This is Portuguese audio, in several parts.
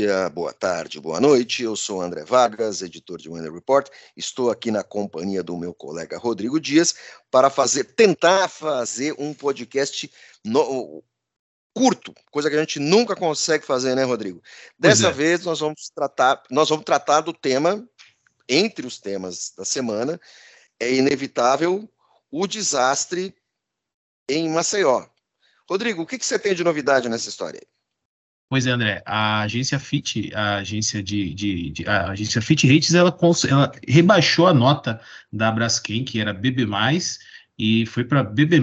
dia, boa tarde, boa noite. Eu sou André Vargas, editor de Winner Report. Estou aqui na companhia do meu colega Rodrigo Dias para fazer, tentar fazer um podcast no, curto, coisa que a gente nunca consegue fazer, né, Rodrigo? Dessa é. vez nós vamos tratar, nós vamos tratar do tema entre os temas da semana. É inevitável o desastre em Maceió. Rodrigo, o que, que você tem de novidade nessa história? Pois é, André, a agência Fit, a agência de, de, de a agência Fit Rates, ela, ela, rebaixou a nota da Braskem, que era BB+, e foi para BB-,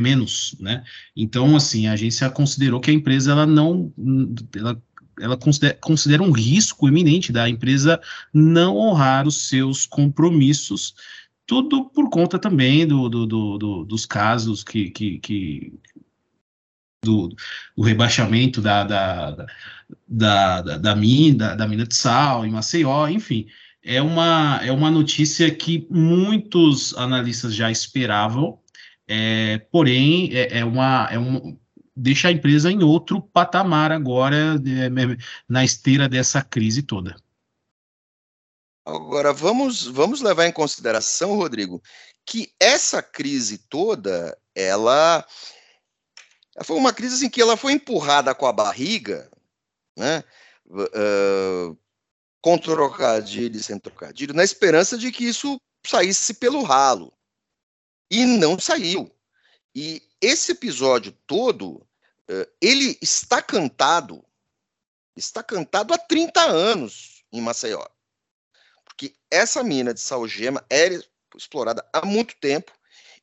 né? Então, assim, a agência considerou que a empresa, ela não, ela, ela considera, considera um risco iminente da empresa não honrar os seus compromissos, tudo por conta também do, do, do, do dos casos que, que, que do, do, rebaixamento da, da, da, da, da, mina, da mina de sal em Maceió, enfim. É uma, é uma notícia que muitos analistas já esperavam, é, porém, é, é, uma, é um, deixa a empresa em outro patamar agora, é, na esteira dessa crise toda. Agora, vamos, vamos levar em consideração, Rodrigo, que essa crise toda, ela, ela foi uma crise em que ela foi empurrada com a barriga, né? Uh, com trocadilho e sem trocadilho, na esperança de que isso saísse pelo ralo. E não saiu. E esse episódio todo, uh, ele está cantado, está cantado há 30 anos em Maceió. Porque essa mina de salgema era explorada há muito tempo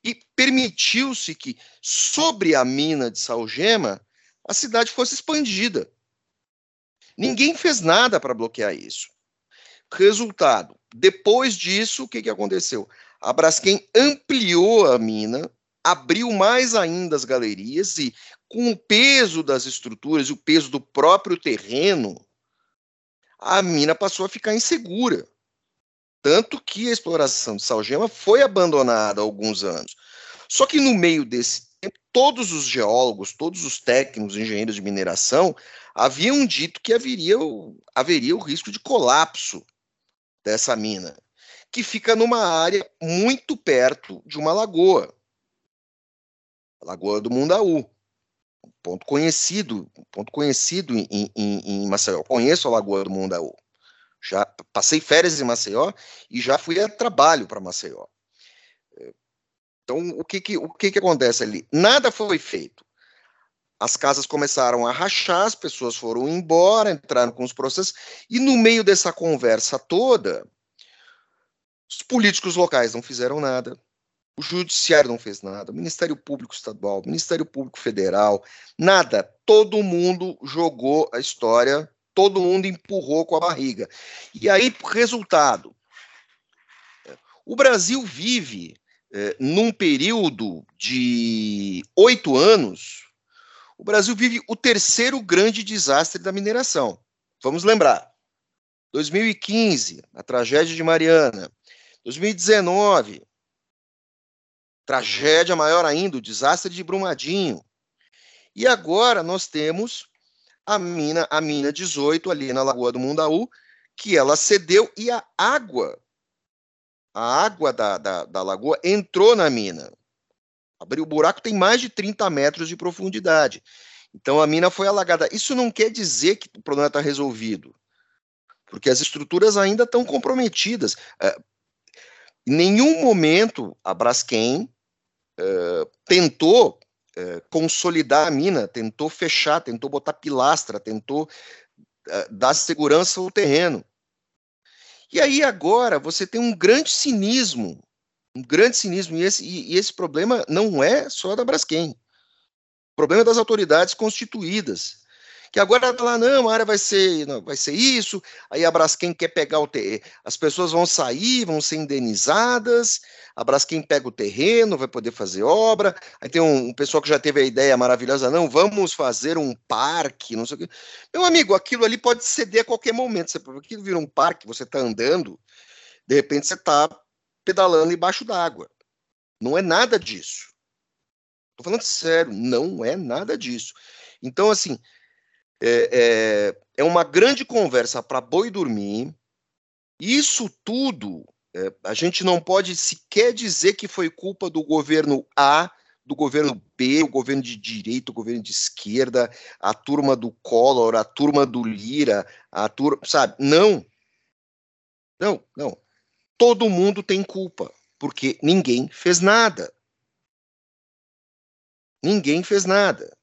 e permitiu-se que, sobre a mina de Salgema, a cidade fosse expandida. Ninguém fez nada para bloquear isso. Resultado: depois disso, o que, que aconteceu? A Braskem ampliou a mina, abriu mais ainda as galerias e, com o peso das estruturas e o peso do próprio terreno, a mina passou a ficar insegura. Tanto que a exploração de salgema foi abandonada há alguns anos. Só que no meio desse tempo, todos os geólogos, todos os técnicos, engenheiros de mineração, haviam dito que haveria, haveria o risco de colapso dessa mina, que fica numa área muito perto de uma lagoa, a Lagoa do Mundaú, um ponto conhecido, um ponto conhecido em, em, em Maceió. conheço a Lagoa do Mundaú já passei férias em Maceió e já fui a trabalho para Maceió. Então, o que que, o que que acontece ali? Nada foi feito. As casas começaram a rachar, as pessoas foram embora, entraram com os processos, e no meio dessa conversa toda, os políticos locais não fizeram nada, o judiciário não fez nada, o Ministério Público Estadual, o Ministério Público Federal, nada. Todo mundo jogou a história todo mundo empurrou com a barriga. E aí, resultado: o Brasil vive é, num período de oito anos, o Brasil vive o terceiro grande desastre da mineração. Vamos lembrar: 2015, a tragédia de Mariana. 2019, tragédia maior ainda, o desastre de Brumadinho. E agora nós temos a mina, a mina 18 ali na Lagoa do Mundaú, que ela cedeu e a água, a água da, da, da lagoa entrou na mina. Abriu o buraco, tem mais de 30 metros de profundidade. Então a mina foi alagada. Isso não quer dizer que o problema está resolvido, porque as estruturas ainda estão comprometidas. É, em nenhum momento a Braskem é, tentou é, consolidar a mina, tentou fechar, tentou botar pilastra, tentou é, dar segurança ao terreno. E aí agora você tem um grande cinismo, um grande cinismo, e esse, e, e esse problema não é só da Braskem. O problema é das autoridades constituídas que agora lá, não, a área vai ser, não, vai ser isso, aí a Braskem quer pegar o terreno, as pessoas vão sair, vão ser indenizadas, a Braskem pega o terreno, vai poder fazer obra, aí tem um, um pessoal que já teve a ideia maravilhosa, não, vamos fazer um parque, não sei o quê. Meu amigo, aquilo ali pode ceder a qualquer momento, você, aquilo vira um parque, você está andando, de repente você está pedalando embaixo d'água. Não é nada disso. Estou falando sério, não é nada disso. Então, assim, é, é, é uma grande conversa para boi dormir. Isso tudo, é, a gente não pode sequer dizer que foi culpa do governo A, do governo B, o governo de direita, o governo de esquerda, a turma do Collor, a turma do Lira, a turma, sabe? Não. Não, não. Todo mundo tem culpa, porque ninguém fez nada. Ninguém fez nada.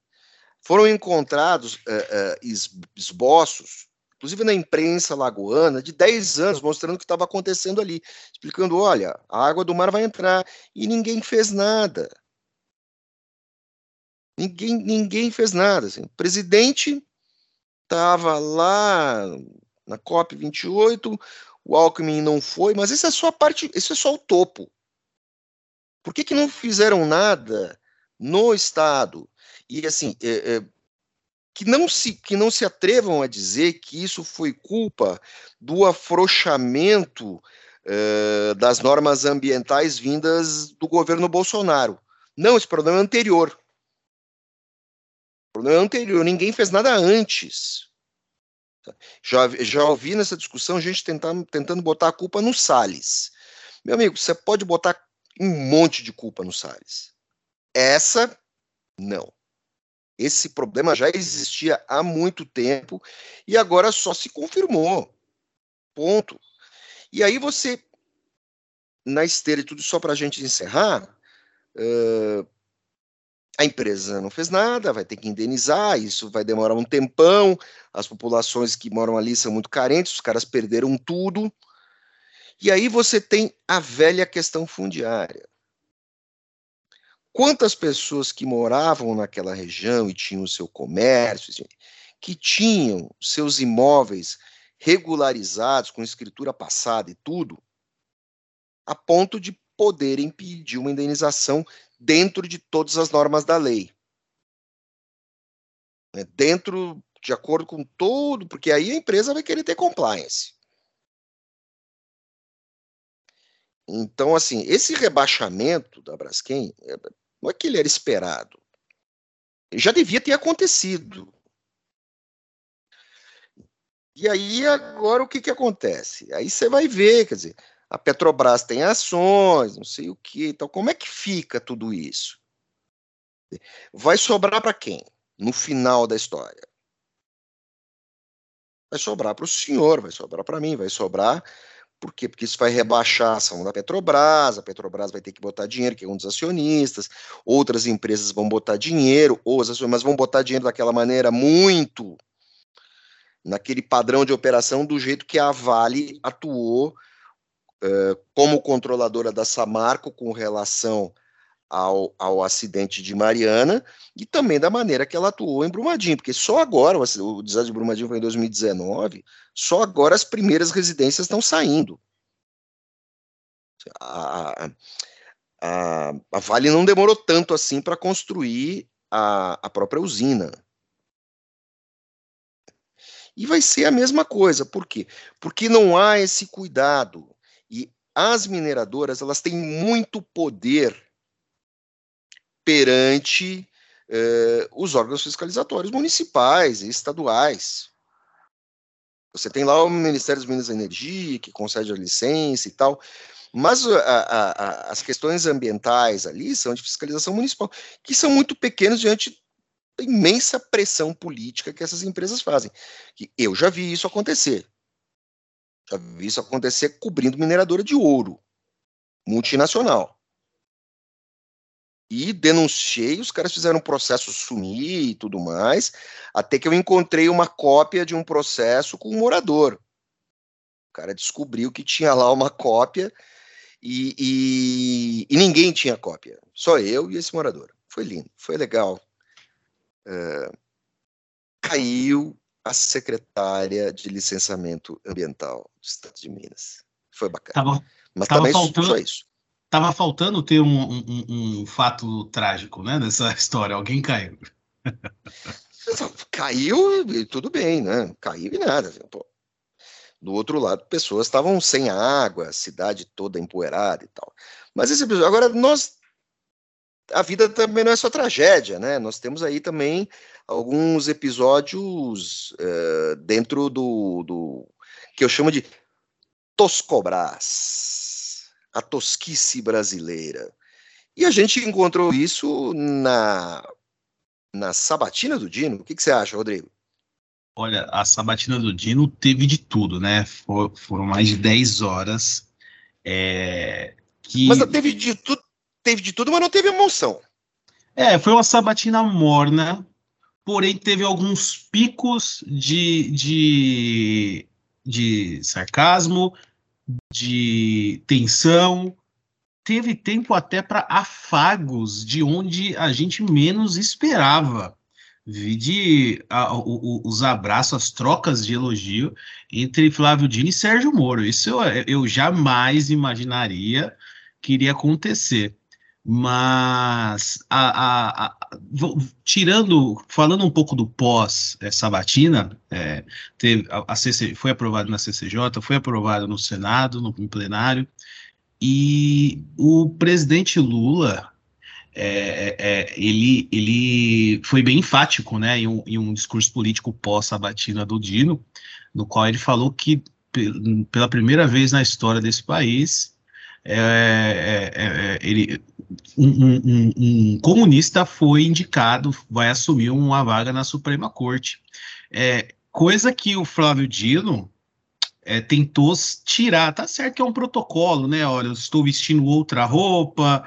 Foram encontrados uh, uh, esboços, inclusive na imprensa lagoana, de 10 anos, mostrando o que estava acontecendo ali, explicando: olha, a água do mar vai entrar, e ninguém fez nada. Ninguém, ninguém fez nada. Assim. O presidente estava lá na COP28, o Alckmin não foi, mas isso é só a parte, isso é só o topo. Por que, que não fizeram nada no Estado? E assim, é, é, que, não se, que não se atrevam a dizer que isso foi culpa do afrouxamento é, das normas ambientais vindas do governo Bolsonaro. Não, esse problema é anterior. O problema é anterior, ninguém fez nada antes. Já, já ouvi nessa discussão gente tentando, tentando botar a culpa no Salles. Meu amigo, você pode botar um monte de culpa no Salles. Essa, não. Esse problema já existia há muito tempo e agora só se confirmou. Ponto. E aí você, na esteira e tudo, só para a gente encerrar, uh, a empresa não fez nada, vai ter que indenizar, isso vai demorar um tempão, as populações que moram ali são muito carentes, os caras perderam tudo. E aí você tem a velha questão fundiária. Quantas pessoas que moravam naquela região e tinham o seu comércio, assim, que tinham seus imóveis regularizados, com escritura passada e tudo, a ponto de poderem pedir uma indenização dentro de todas as normas da lei. Né, dentro, de acordo com todo, porque aí a empresa vai querer ter compliance. Então, assim, esse rebaixamento da Braskem, é, não é que ele era esperado. Já devia ter acontecido. E aí, agora, o que, que acontece? Aí você vai ver, quer dizer, a Petrobras tem ações, não sei o que, então como é que fica tudo isso? Vai sobrar para quem? No final da história. Vai sobrar para o senhor, vai sobrar para mim, vai sobrar por quê? Porque isso vai rebaixar a ação da Petrobras, a Petrobras vai ter que botar dinheiro, que é um dos acionistas, outras empresas vão botar dinheiro, ou as mas vão botar dinheiro daquela maneira muito naquele padrão de operação do jeito que a Vale atuou uh, como controladora da Samarco com relação ao, ao, acidente de Mariana e também da maneira que ela atuou em Brumadinho, porque só agora, o, o desastre de Brumadinho foi em 2019, só agora as primeiras residências estão saindo. A, a, a Vale não demorou tanto assim para construir a, a própria usina. E vai ser a mesma coisa, por quê? Porque não há esse cuidado as mineradoras elas têm muito poder perante eh, os órgãos fiscalizatórios municipais e estaduais. Você tem lá o Ministério dos Minas e Energia, que concede a licença e tal, mas a, a, a, as questões ambientais ali são de fiscalização municipal, que são muito pequenas diante da imensa pressão política que essas empresas fazem. Que eu já vi isso acontecer. Já vi isso acontecer cobrindo mineradora de ouro, multinacional. E denunciei, os caras fizeram um processo sumir e tudo mais, até que eu encontrei uma cópia de um processo com um morador. O cara descobriu que tinha lá uma cópia e, e, e ninguém tinha cópia, só eu e esse morador. Foi lindo, foi legal. Uh, caiu a secretária de licenciamento ambiental do Estado de Minas. Foi bacana. Tava, Mas tava também faltando, só isso. Tava faltando ter um, um, um, fato trágico, né, nessa história. Alguém caiu. Caiu e tudo bem, né? Caiu e nada. Pô. Do outro lado, pessoas estavam sem água, a cidade toda empoeirada e tal. Mas esse episódio, agora nós a vida também não é só tragédia, né? Nós temos aí também alguns episódios uh, dentro do, do, que eu chamo de Toscobras, a tosquice brasileira. E a gente encontrou isso na, na Sabatina do Dino. O que, que você acha, Rodrigo? Olha, a Sabatina do Dino teve de tudo, né? For, foram mais de 10 horas. É, que... Mas teve de tudo, teve de tudo, mas não teve emoção. É, foi uma sabatina morna, porém teve alguns picos de, de, de sarcasmo, de tensão. Teve tempo até para afagos de onde a gente menos esperava. Vi de a, o, os abraços, as trocas de elogio entre Flávio Dino e Sérgio Moro. Isso eu, eu jamais imaginaria que iria acontecer. Mas a, a, a, tirando, falando um pouco do pós é, Sabatina, é, a, foi aprovado na CCJ, foi aprovado no Senado, no, no plenário, e o presidente Lula é, é, ele, ele foi bem enfático né, em, um, em um discurso político pós-sabatina do Dino, no qual ele falou que pela primeira vez na história desse país, é, é, é, ele, um, um, um, comunista foi indicado, vai assumir uma vaga na Suprema Corte. É, coisa que o Flávio Dino é, tentou tirar. Tá certo que é um protocolo, né? Olha, eu estou vestindo outra roupa,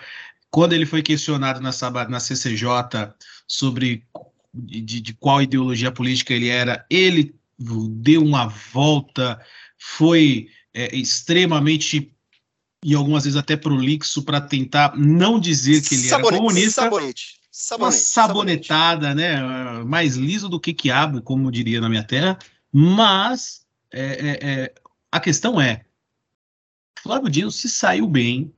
quando ele foi questionado na, na CCJ sobre de, de, qual ideologia política ele era, ele deu uma volta, foi é, extremamente e algumas vezes até prolixo para tentar não dizer que ele Sabonete, era comunista. Sabonete. Sabonete, uma sabonetada, sabonete. né? Mais liso do que quiabo, como diria na minha terra. Mas é, é, é a questão é: Flávio Dino se saiu bem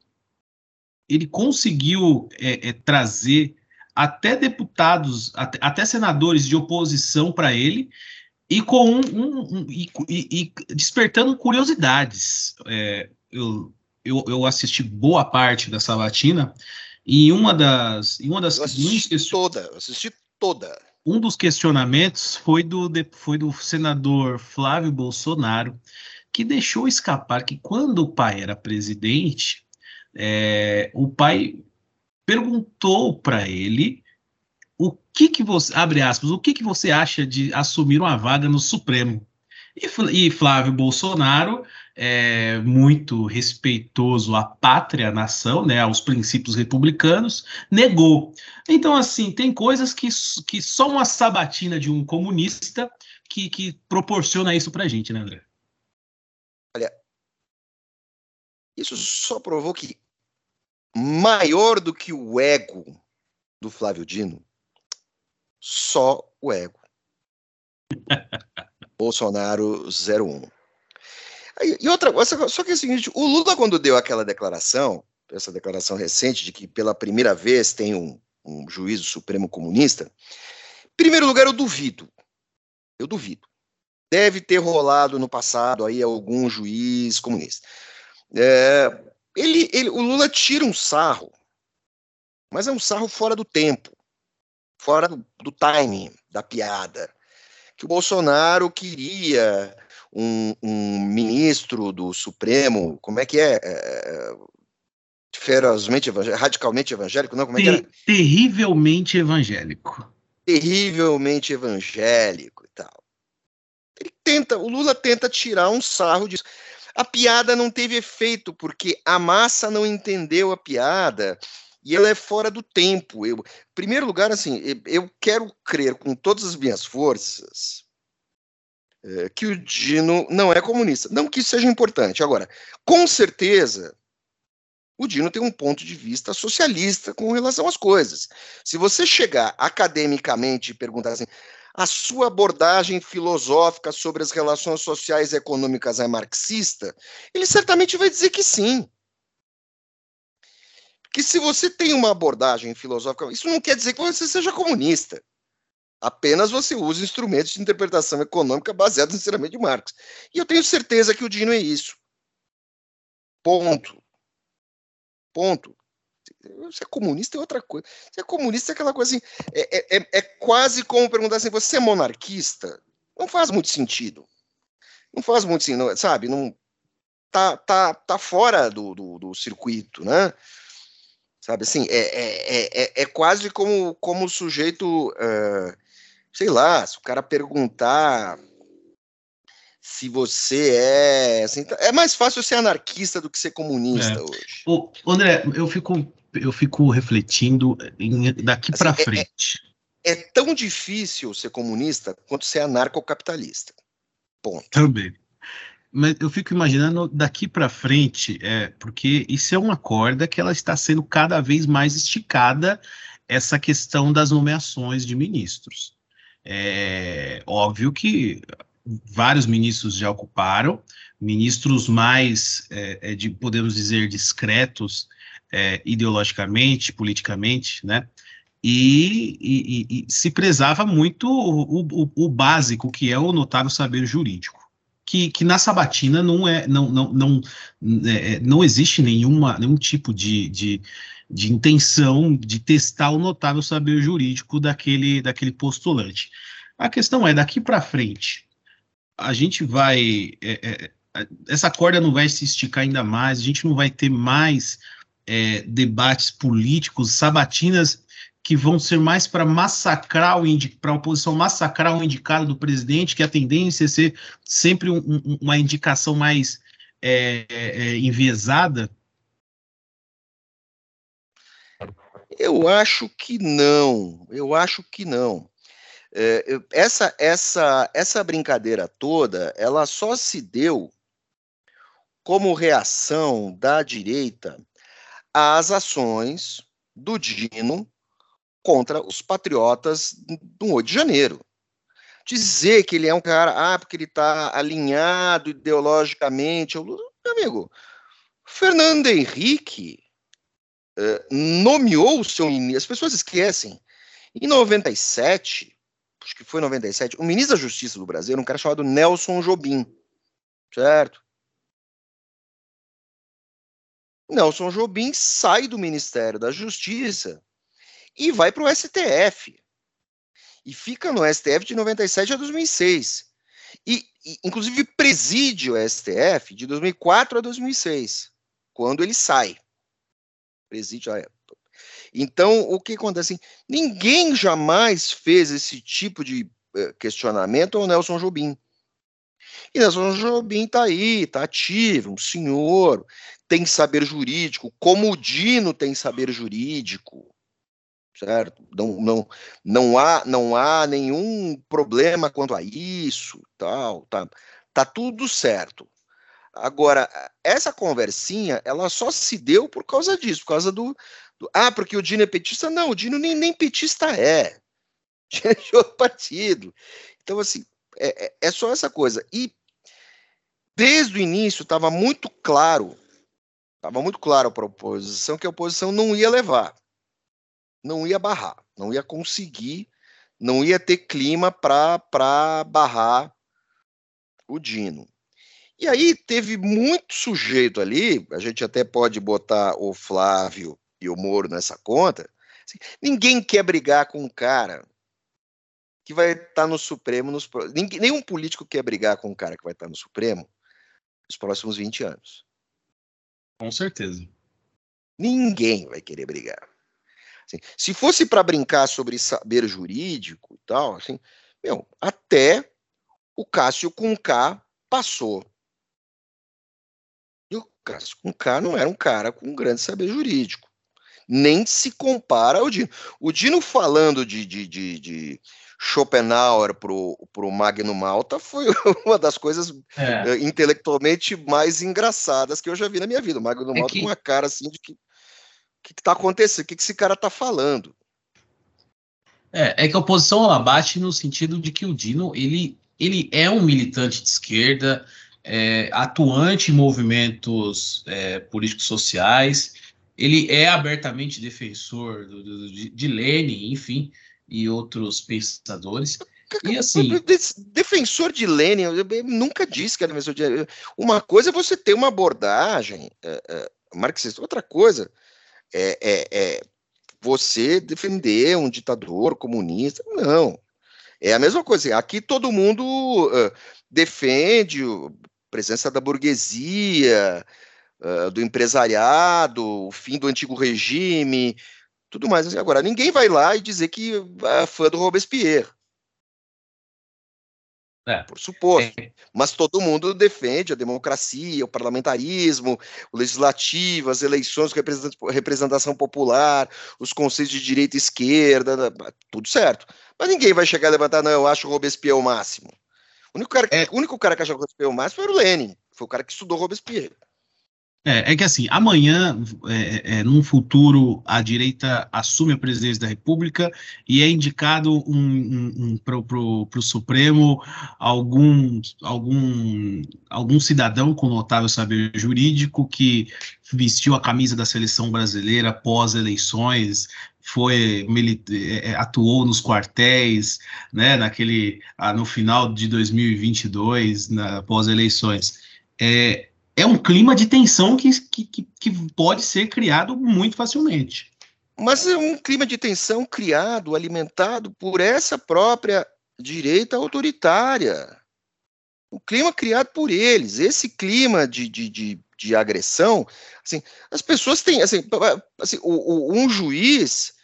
ele conseguiu é, é, trazer até deputados, até, até, senadores de oposição para ele, e com um, um, um e, e, e, despertando curiosidades. É, eu, eu, eu, assisti boa parte da Sabatina, e uma das. Em uma das eu assisti toda, eu assisti toda. Um dos questionamentos foi do, foi do senador Flávio Bolsonaro, que deixou escapar que quando o pai era presidente, é, o pai perguntou para ele o que que você, abre aspas, o que que você acha de assumir uma vaga no Supremo? E, e Flávio Bolsonaro, é, muito respeitoso à pátria, à nação, né, aos princípios republicanos, negou. Então, assim, tem coisas que, que só uma sabatina de um comunista que, que proporciona isso para a gente, né, André? Olha, isso só provou que maior do que o ego do Flávio Dino? Só o ego. Bolsonaro 01. E outra coisa, só que é o seguinte, o Lula quando deu aquela declaração, essa declaração recente de que pela primeira vez tem um, um juízo supremo comunista, em primeiro lugar eu duvido, eu duvido. Deve ter rolado no passado aí algum juiz comunista. É, ele, ele, o Lula tira um sarro, mas é um sarro fora do tempo, fora do, do timing da piada. Que o Bolsonaro queria um, um ministro do Supremo, como é que é? é, é ferozmente evangélico, radicalmente evangélico, não? Como é que era? Terrivelmente evangélico. Terrivelmente evangélico e tal. Ele tenta, o Lula tenta tirar um sarro disso. A piada não teve efeito, porque a massa não entendeu a piada e ela é fora do tempo. Eu, em primeiro lugar, assim, eu quero crer com todas as minhas forças é, que o Dino não é comunista. Não que isso seja importante. Agora, com certeza, o Dino tem um ponto de vista socialista com relação às coisas. Se você chegar academicamente e perguntar assim, a sua abordagem filosófica sobre as relações sociais e econômicas é marxista, ele certamente vai dizer que sim. Que se você tem uma abordagem filosófica, isso não quer dizer que você seja comunista. Apenas você usa instrumentos de interpretação econômica baseados no ensinamento de Marx. E eu tenho certeza que o Dino é isso. Ponto. Ponto. Ser comunista é outra coisa. Ser comunista é aquela coisa assim. É, é, é, é quase como perguntar assim: você é monarquista? Não faz muito sentido. Não faz muito sentido, sabe? Não, tá, tá, tá fora do, do, do circuito, né? Sabe assim, é, é, é, é quase como, como o sujeito, uh, sei lá, se o cara perguntar se você é. Assim, é mais fácil ser anarquista do que ser comunista é. hoje. O, André, eu fico, eu fico refletindo em, daqui assim, para é, é, frente. É, é, tão difícil ser comunista quanto ser anarcocapitalista. Ponto. Também. Mas eu fico imaginando daqui para frente, é, porque isso é uma corda que ela está sendo cada vez mais esticada, essa questão das nomeações de ministros. É óbvio que vários ministros já ocuparam, ministros mais, é, é, de, podemos dizer, discretos é, ideologicamente, politicamente, né? E, e, e, se prezava muito o, o, o, básico, que é o notável saber jurídico. Que, que na sabatina não é não não não, é, é, não existe nenhuma nenhum tipo de, de, de intenção de testar o notável saber jurídico daquele daquele postulante. A questão é daqui para frente a gente vai. É, é, essa corda não vai se esticar ainda mais, a gente não vai ter mais é, debates políticos, sabatinas que vão ser mais para massacrar o para a oposição massacrar o indicado do presidente, que a tendência é ser sempre um, um, uma indicação mais é, é, enviesada? Eu acho que não. Eu acho que não. É, essa, essa, essa brincadeira toda, ela só se deu como reação da direita às ações do Dino contra os patriotas do 8 de janeiro. Dizer que ele é um cara, ah, porque ele está alinhado ideologicamente, meu amigo, Fernando Henrique eh, nomeou o seu ministro, as pessoas esquecem, em 97, acho que foi em 97, o ministro da Justiça do Brasil era um cara chamado Nelson Jobim, certo? Nelson Jobim sai do Ministério da Justiça e vai para o STF. E fica no STF de 97 a 2006. E, e, inclusive, preside o STF de 2004 a 2006, quando ele sai. Preside, então, o que acontece? Assim, ninguém jamais fez esse tipo de eh, questionamento ao Nelson Jobim. E Nelson Jobim está aí, está ativo, um senhor, tem saber jurídico, como o Dino tem saber jurídico, certo? Não, não, não, há, não há nenhum problema quanto a isso, tal, tá, tá tudo certo. Agora, essa conversinha, ela só se deu por causa disso, por causa do, ah, porque o Dino é petista? Não, o Dino nem, nem petista é. é de outro partido. Então, assim, é, é, é só essa coisa. E desde o início estava muito claro, estava muito claro para a oposição que a oposição não ia levar, não ia barrar, não ia conseguir, não ia ter clima para barrar o Dino. E aí teve muito sujeito ali, a gente até pode botar o Flávio e o Moro nessa conta, assim, ninguém quer brigar com um cara que vai estar tá no Supremo nos ninguém, nenhum político quer brigar com um cara que vai estar tá no Supremo nos próximos 20 anos. Com certeza. Ninguém vai querer brigar. Assim, se fosse para brincar sobre saber jurídico e tal, assim, meu, até o Cássio com K passou. O Cássio com K não era um cara com um grande saber jurídico nem se compara ao Dino. O Dino falando de, de, de, de Schopenhauer pro, pro Magno Malta foi uma das coisas é. uh, intelectualmente mais engraçadas que eu já vi na minha vida. O Magno é Malta que... com uma cara assim de que o que, está acontecendo, o que, que esse cara está falando. É, é que a oposição ela bate no sentido de que o Dino ele, ele é um militante de esquerda, é, atuante em movimentos é, políticos sociais, ele é abertamente defensor do, do, de, de Lenin, enfim, e outros pensadores. E assim. Defensor de Lenin, eu nunca disse que era defensor de Lenin. Uma coisa é você ter uma abordagem é, é, marxista, outra coisa é, é, é você defender um ditador comunista. Não. É a mesma coisa. Aqui todo mundo defende presença da burguesia, uh, do empresariado, o fim do antigo regime, tudo mais. Agora, ninguém vai lá e dizer que é fã do Robespierre. É. Por suposto. É. Mas todo mundo defende a democracia, o parlamentarismo, o legislativo, as eleições, a representação popular, os conceitos de direita e esquerda, tudo certo. Mas ninguém vai chegar e levantar, não, eu acho o Robespierre o máximo. O único cara, é. o único cara que o Robespierre o máximo era o Lenin, foi o cara que estudou Robespierre. É, é, que assim, amanhã, é, é, num futuro, a direita assume a presidência da República e é indicado um, um, um, para o Supremo algum, algum, algum cidadão com notável saber jurídico que vestiu a camisa da seleção brasileira pós eleições, foi é, é, atuou nos quartéis, né, naquele ah, no final de 2022, na pós eleições. É, é um clima de tensão que, que, que pode ser criado muito facilmente. Mas é um clima de tensão criado, alimentado por essa própria direita autoritária. O clima criado por eles, esse clima de, de, de, de agressão, assim, as pessoas têm, assim, assim o, o, um juiz,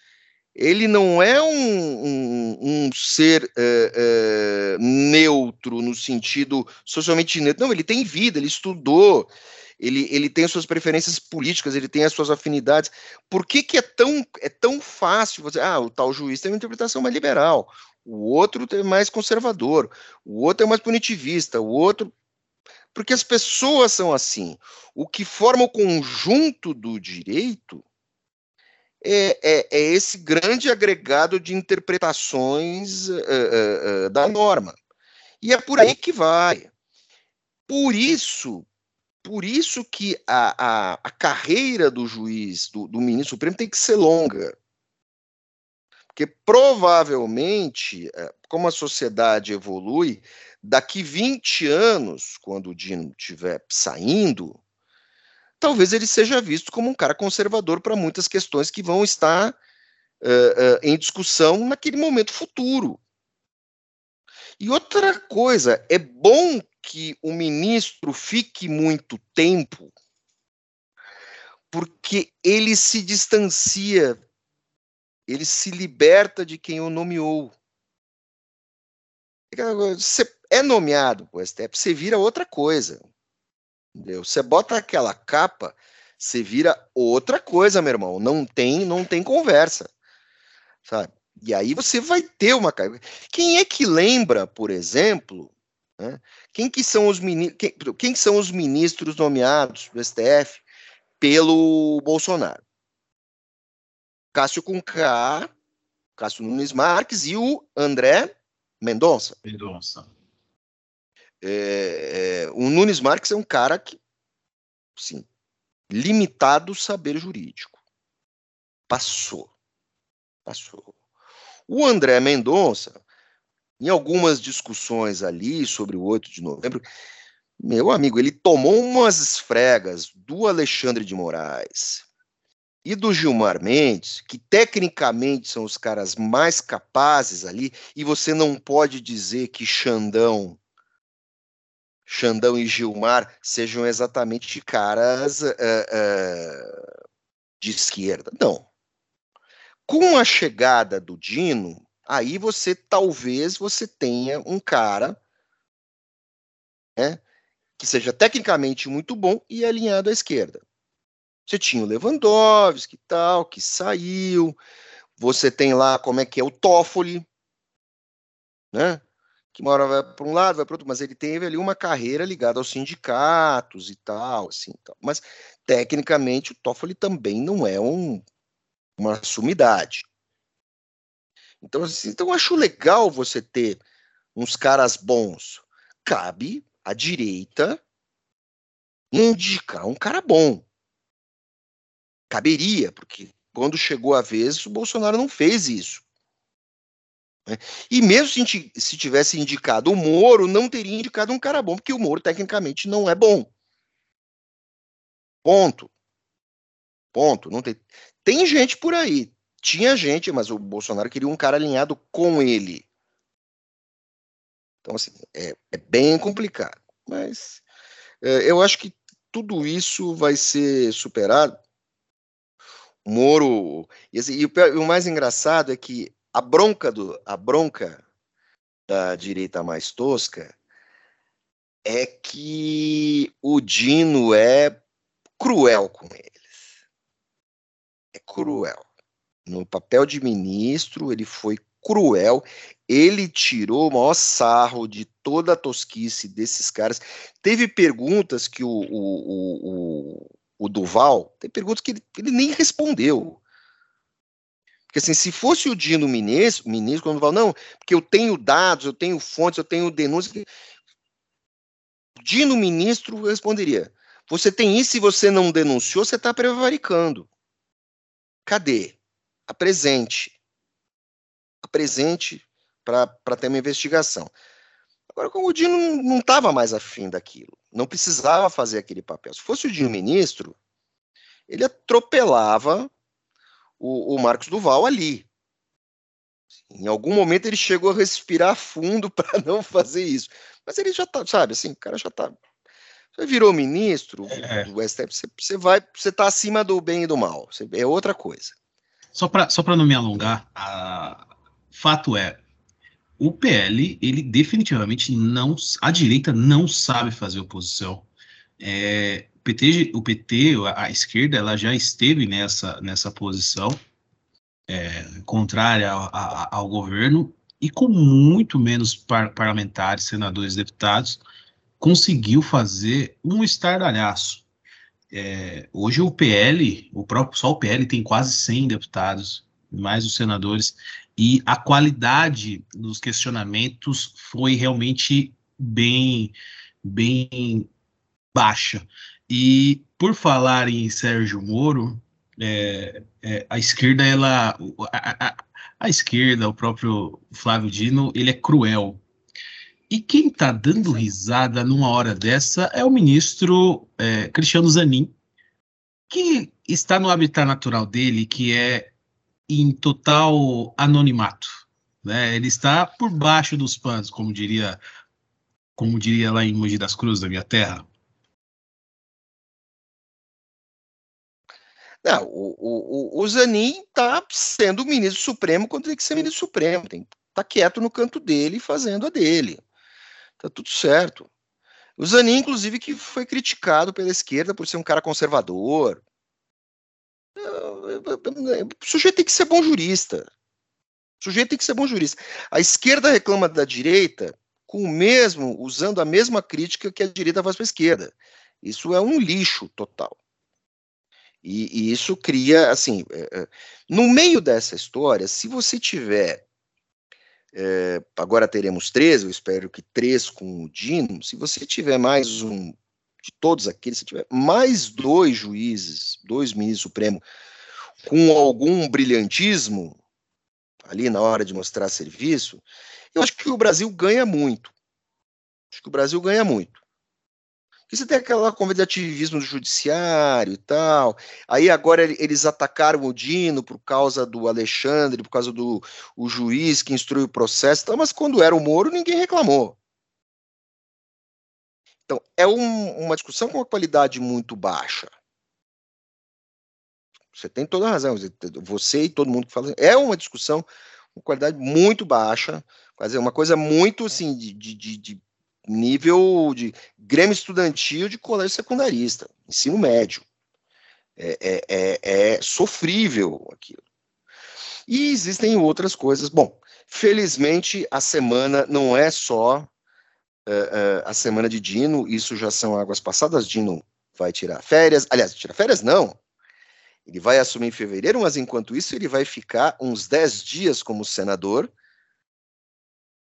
ele não é um, um, um ser é, é, neutro no sentido socialmente neutro. Não, ele tem vida, ele estudou, ele, ele tem as suas preferências políticas, ele tem as suas afinidades. Por que, que é, tão, é tão fácil você. Ah, o tal juiz tem uma interpretação mais liberal, o outro é mais conservador, o outro é mais punitivista, o outro. Porque as pessoas são assim. O que forma o conjunto do direito é, é, é esse grande agregado de interpretações uh, uh, da norma. E é por aí que vai. Por isso, por isso que a, a, a carreira do juiz, do, do, ministro supremo, tem que ser longa. Porque provavelmente, como a sociedade evolui, daqui 20 anos, quando o Dino estiver saindo, talvez ele seja visto como um cara conservador para muitas questões que vão estar uh, uh, em discussão naquele momento futuro. E outra coisa, é bom que o ministro fique muito tempo, porque ele se distancia, ele se liberta de quem o nomeou. Você é nomeado para o STF, você vira outra coisa. Entendeu? Você bota aquela capa, você vira outra coisa, meu irmão. Não tem, não tem conversa. Sabe? E aí você vai ter uma Quem é que lembra, por exemplo, né? quem que são os ministros, quem, quem são os ministros nomeados do STF pelo Bolsonaro? Cássio K, Cássio Nunes Marques e o André Mendonça. Mendonça. É, é, o Nunes Marques é um cara que, sim, limitado saber jurídico. Passou. Passou. O André Mendonça, em algumas discussões ali sobre o 8 de novembro, meu amigo, ele tomou umas esfregas do Alexandre de Moraes e do Gilmar Mendes, que tecnicamente são os caras mais capazes ali, e você não pode dizer que Xandão Xandão e Gilmar sejam exatamente caras uh, uh, de esquerda. Não. Com a chegada do Dino, aí você talvez você tenha um cara né, que seja tecnicamente muito bom e alinhado à esquerda. Você tinha o Lewandowski e tal, que saiu. Você tem lá como é que é o Toffoli, né? Que uma hora vai para um lado, vai para outro, mas ele teve ali uma carreira ligada aos sindicatos e tal, assim, tal. mas tecnicamente o Toffoli também não é um, uma sumidade. Então, assim, então acho legal você ter uns caras bons. Cabe à direita indicar um cara bom. Caberia, porque quando chegou a vez, o Bolsonaro não fez isso. Né? E mesmo se, se tivesse indicado o Moro, não teria indicado um cara bom, porque o Moro tecnicamente não é bom. Ponto. Ponto. Não tem, tem gente por aí. Tinha gente, mas o Bolsonaro queria um cara alinhado com ele. Então, assim, é, é bem complicado. Mas é, eu acho que tudo isso vai ser superado. O Moro. E, assim, e, o, o, mais engraçado é que a bronca, do, a bronca da direita mais tosca é que o Dino é cruel com eles. É cruel. No papel de ministro, ele foi cruel. Ele tirou o maior sarro de toda a tosquice desses caras. Teve perguntas que o, o, o, o Duval, tem perguntas que ele, ele, nem respondeu. Porque assim, se fosse o Dino ministro, ministro, quando fala, não, porque eu tenho dados, eu tenho fontes, eu tenho denúncias. Dino ministro responderia: você tem isso e você não denunciou, você está prevaricando. Cadê? Apresente. Apresente para ter uma investigação. Agora, como o Dino não estava mais afim daquilo, não precisava fazer aquele papel. Se fosse o Dino ministro, ele atropelava o, o Marcos Duval ali. Em algum momento ele chegou a respirar fundo para não fazer isso. Mas ele já tá, sabe, assim, o cara já tá. Você virou ministro é. do STF, você, você vai, você tá acima do bem e do mal. Você, é outra coisa. Só para só não me alongar, a, fato é, o PL, ele definitivamente não, a direita não sabe fazer oposição. É, PT, o PT a, a, esquerda, ela já esteve nessa, nessa posição é, contrária ao, a, ao governo e com muito menos par, parlamentares, senadores, deputados, conseguiu fazer um estardalhaço. É, hoje o PL, o próprio só o PL tem quase 100 deputados, mais os senadores, e a qualidade dos questionamentos foi realmente bem, bem baixa. E por falar em Sérgio Moro, é, é, a esquerda, ela, a, a, a, esquerda, o próprio Flávio Dino, ele é cruel. E quem está dando risada numa hora dessa é o ministro é, Cristiano Zanin, que está no habitat natural dele, que é em total anonimato. Né? Ele está por baixo dos panos, como diria, como diria lá em Mogi das Cruzes, da minha terra. Não, o, o, o Zanin está sendo ministro supremo quando tem que ser ministro supremo. Tem tá quieto no canto dele, fazendo a dele. Tá tudo certo. O Zanin, inclusive, que foi criticado pela esquerda por ser um cara conservador. O sujeito tem que ser bom jurista. O sujeito tem que ser bom jurista. A esquerda reclama da direita com o mesmo, usando a mesma crítica que a direita faz para a esquerda. Isso é um lixo total. E, e isso cria, assim, é, é, no meio dessa história, se você tiver é, agora teremos três, eu espero que três com o Dino. Se você tiver mais um, de todos aqueles, se tiver mais dois juízes, dois ministros supremos, com algum brilhantismo ali na hora de mostrar serviço, eu acho que o Brasil ganha muito. Acho que o Brasil ganha muito. Porque você tem aquela convidativismo do judiciário e tal. Aí agora eles atacaram o Dino por causa do Alexandre, por causa do o juiz que instrui o processo. Então, mas quando era o Moro, ninguém reclamou. Então, é um, uma discussão com uma qualidade muito baixa. Você tem toda a razão. Você e todo mundo que fala. É uma discussão com qualidade muito baixa. Quer uma coisa muito assim, de, de, de nível de Grêmio Estudantil de colégio secundarista, ensino médio. É, é, é, é sofrível aquilo. E existem outras coisas. Bom, felizmente a semana não é só uh, uh, a semana de Dino, isso já são águas passadas. Dino vai tirar férias. Aliás, tirar férias não. Ele vai assumir em fevereiro, mas enquanto isso ele vai ficar uns 10 dias como senador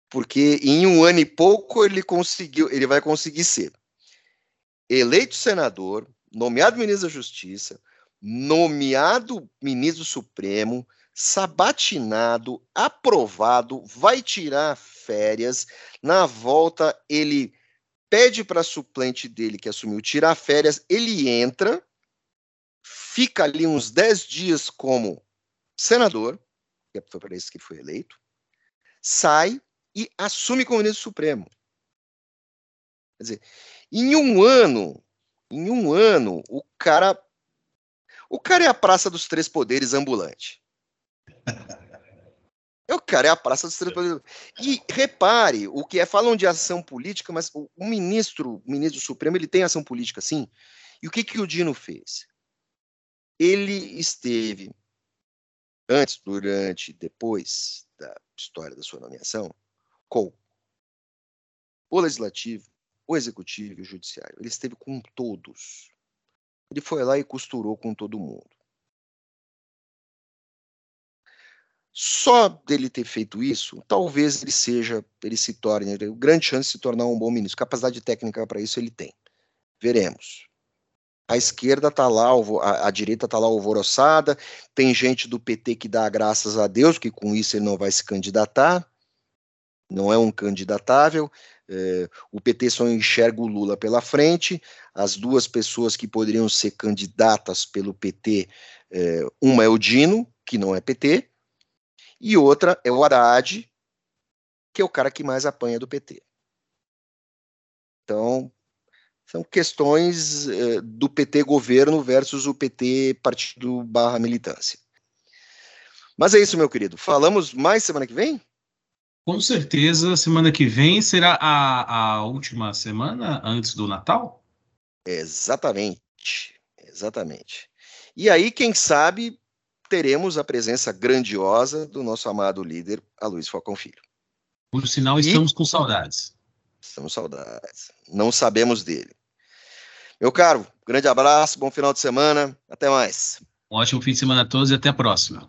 porque em um ano e pouco ele conseguiu, ele vai conseguir ser eleito senador, nomeado ministro da Justiça, nomeado ministro supremo, sabatinado, aprovado, vai tirar férias. Na volta, ele pede para suplente dele que assumiu tirar férias, ele entra, fica ali uns 10 dias como senador, que foi para isso que ele foi eleito, sai e assume como ministro supremo. Quer dizer, em um ano, em um ano, o cara. O cara é a Praça dos Três Poderes ambulante. É o cara é a Praça dos Três Poderes. E repare, o que é, falam de ação política, mas o, o ministro, o ministro Supremo, ele tem ação política, sim. E o que, que o Dino fez? Ele esteve antes, durante, depois da história da sua nomeação, com o legislativo, o executivo e o judiciário. Ele esteve com todos. Ele foi lá e costurou com todo mundo. Só dele ter feito isso, talvez ele seja, ele se torne, ele, grande chance de se tornar um bom ministro. Capacidade técnica para isso ele tem. Veremos. A esquerda está lá, a, a direita está lá alvoroçada, tem gente do PT que dá graças a Deus, que com isso ele não vai se candidatar, não é um candidatável. É, o PT só enxerga o Lula pela frente, as duas pessoas que poderiam ser candidatas pelo PT, é, uma é o Dino, que não é PT, e outra é o Haddad, que é o cara que mais apanha do PT. Então, são questões eh, do PT governo versus o PT partido barra militância. Mas é isso, meu querido. Falamos mais semana que vem? Com certeza, semana que vem será a, a última semana antes do Natal? Exatamente, exatamente. E aí, quem sabe, teremos a presença grandiosa do nosso amado líder, Aloysio Falcão Filho. Por sinal, estamos e... com saudades. Estamos saudades. Não sabemos dele. Meu caro, grande abraço, bom final de semana, até mais. Um ótimo fim de semana a todos e até a próxima.